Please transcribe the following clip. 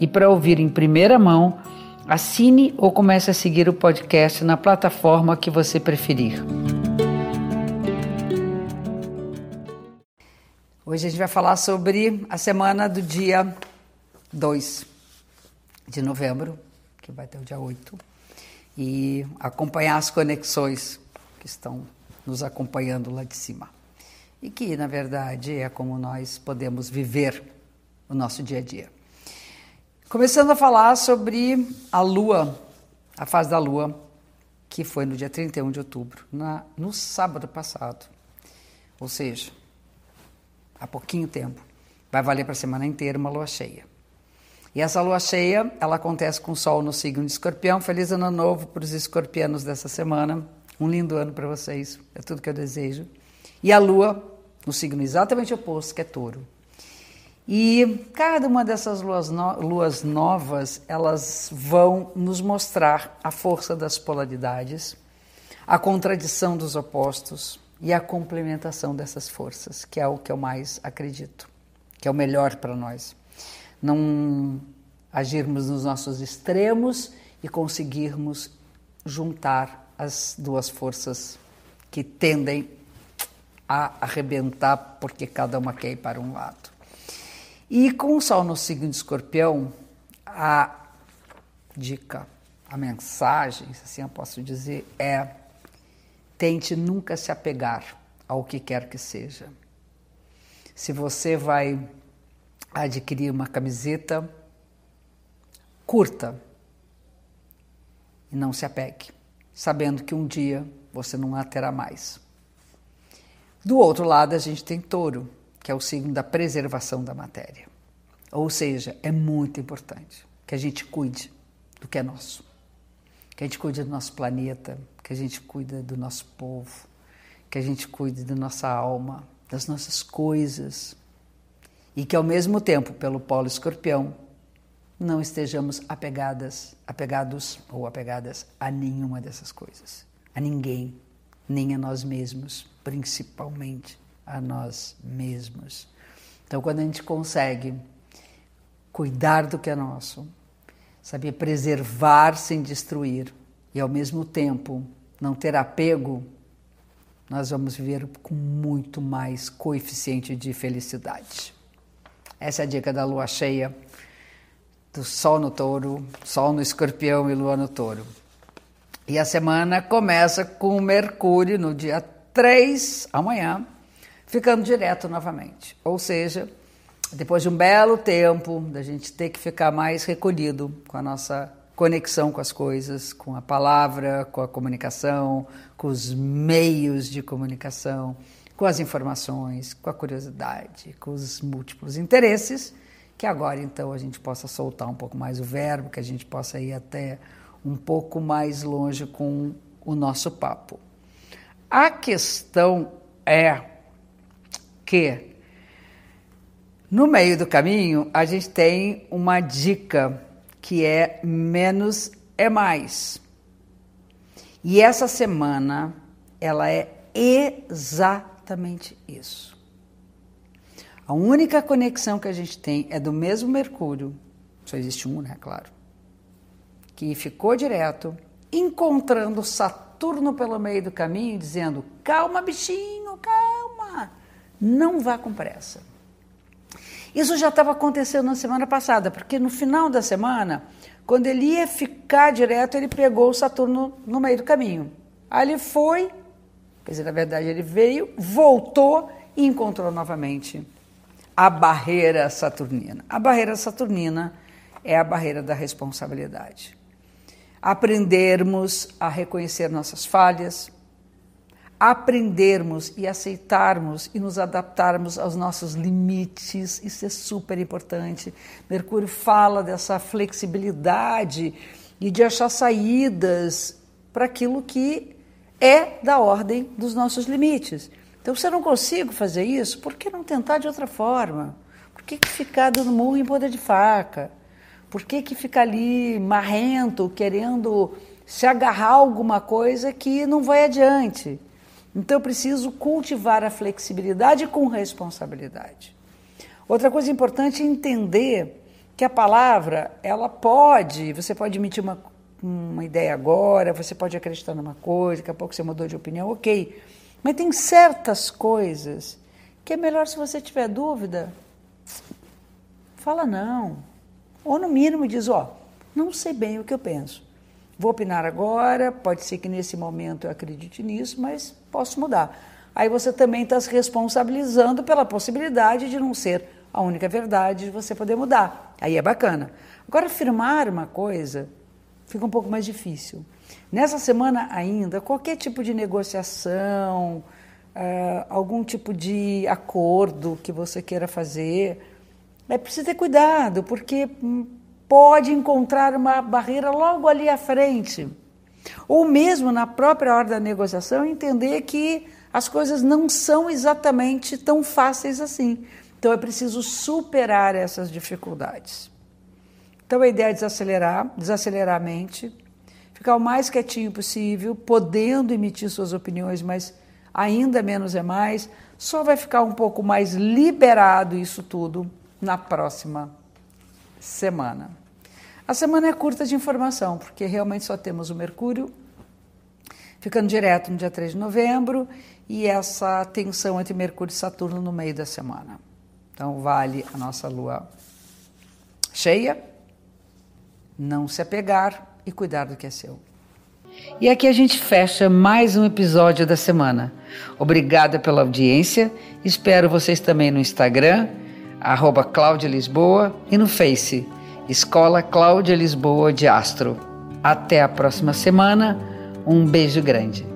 e para ouvir em primeira mão, assine ou comece a seguir o podcast na plataforma que você preferir. Hoje a gente vai falar sobre a semana do dia 2 de novembro, que vai ter o dia 8, e acompanhar as conexões que estão nos acompanhando lá de cima e que, na verdade, é como nós podemos viver o nosso dia a dia. Começando a falar sobre a Lua, a fase da Lua, que foi no dia 31 de outubro, na, no sábado passado. Ou seja, há pouquinho tempo. Vai valer para a semana inteira uma lua cheia. E essa lua cheia, ela acontece com o Sol no signo de Escorpião. Feliz ano novo para os escorpianos dessa semana. Um lindo ano para vocês. É tudo que eu desejo. E a Lua no signo exatamente oposto, que é touro. E cada uma dessas luas, no, luas novas, elas vão nos mostrar a força das polaridades, a contradição dos opostos e a complementação dessas forças, que é o que eu mais acredito, que é o melhor para nós. Não agirmos nos nossos extremos e conseguirmos juntar as duas forças que tendem a arrebentar porque cada uma quer ir para um lado. E com o Sol no signo de Escorpião, a dica, a mensagem, assim eu posso dizer, é tente nunca se apegar ao que quer que seja. Se você vai adquirir uma camiseta, curta e não se apegue, sabendo que um dia você não a terá mais. Do outro lado, a gente tem touro, que é o signo da preservação da matéria. Ou seja, é muito importante que a gente cuide do que é nosso, que a gente cuide do nosso planeta, que a gente cuide do nosso povo, que a gente cuide da nossa alma, das nossas coisas, e que ao mesmo tempo, pelo polo escorpião, não estejamos apegadas, apegados ou apegadas a nenhuma dessas coisas, a ninguém, nem a nós mesmos, principalmente a nós mesmos. Então, quando a gente consegue cuidar do que é nosso, saber preservar sem destruir e ao mesmo tempo não ter apego, nós vamos viver com muito mais coeficiente de felicidade. Essa é a dica da lua cheia, do sol no touro, sol no escorpião e lua no touro. E a semana começa com Mercúrio no dia 3, amanhã, ficando direto novamente. Ou seja, depois de um belo tempo da gente ter que ficar mais recolhido com a nossa conexão com as coisas, com a palavra, com a comunicação, com os meios de comunicação, com as informações, com a curiosidade, com os múltiplos interesses, que agora então a gente possa soltar um pouco mais o verbo, que a gente possa ir até um pouco mais longe com o nosso papo. A questão é que no meio do caminho a gente tem uma dica que é menos é mais. E essa semana ela é exatamente isso. A única conexão que a gente tem é do mesmo Mercúrio, só existe um, né, claro que ficou direto, encontrando Saturno pelo meio do caminho, dizendo: calma, bichinho, não vá com pressa. Isso já estava acontecendo na semana passada, porque no final da semana, quando ele ia ficar direto, ele pegou o Saturno no meio do caminho. Aí ele foi, quer dizer, na verdade ele veio, voltou e encontrou novamente a barreira saturnina. A barreira saturnina é a barreira da responsabilidade aprendermos a reconhecer nossas falhas, aprendermos e aceitarmos e nos adaptarmos aos nossos limites, isso é super importante. Mercúrio fala dessa flexibilidade e de achar saídas para aquilo que é da ordem dos nossos limites. Então, se eu não consigo fazer isso, por que não tentar de outra forma? Por que, ficar dando murro em poder de faca? Por que, que ficar ali marrento, querendo se agarrar a alguma coisa que não vai adiante? Então, eu preciso cultivar a flexibilidade com responsabilidade. Outra coisa importante é entender que a palavra, ela pode, você pode emitir uma, uma ideia agora, você pode acreditar numa coisa, daqui a pouco você mudou de opinião, ok. Mas tem certas coisas que é melhor se você tiver dúvida, fala não. Ou no mínimo diz, ó, não sei bem o que eu penso. Vou opinar agora, pode ser que nesse momento eu acredite nisso, mas posso mudar. Aí você também está se responsabilizando pela possibilidade de não ser a única verdade de você poder mudar. Aí é bacana. Agora, afirmar uma coisa fica um pouco mais difícil. Nessa semana ainda, qualquer tipo de negociação, uh, algum tipo de acordo que você queira fazer, é preciso ter cuidado, porque pode encontrar uma barreira logo ali à frente. Ou mesmo na própria hora da negociação, entender que as coisas não são exatamente tão fáceis assim. Então é preciso superar essas dificuldades. Então a ideia é desacelerar, desacelerar a mente, ficar o mais quietinho possível, podendo emitir suas opiniões, mas ainda menos é mais. Só vai ficar um pouco mais liberado isso tudo na próxima semana. A semana é curta de informação, porque realmente só temos o Mercúrio ficando direto no dia 3 de novembro e essa tensão entre Mercúrio e Saturno no meio da semana. Então, vale a nossa lua cheia não se apegar e cuidar do que é seu. E aqui a gente fecha mais um episódio da semana. Obrigada pela audiência. Espero vocês também no Instagram, arroba Cláudia Lisboa, e no Face, Escola Cláudia Lisboa de Astro. Até a próxima semana. Um beijo grande.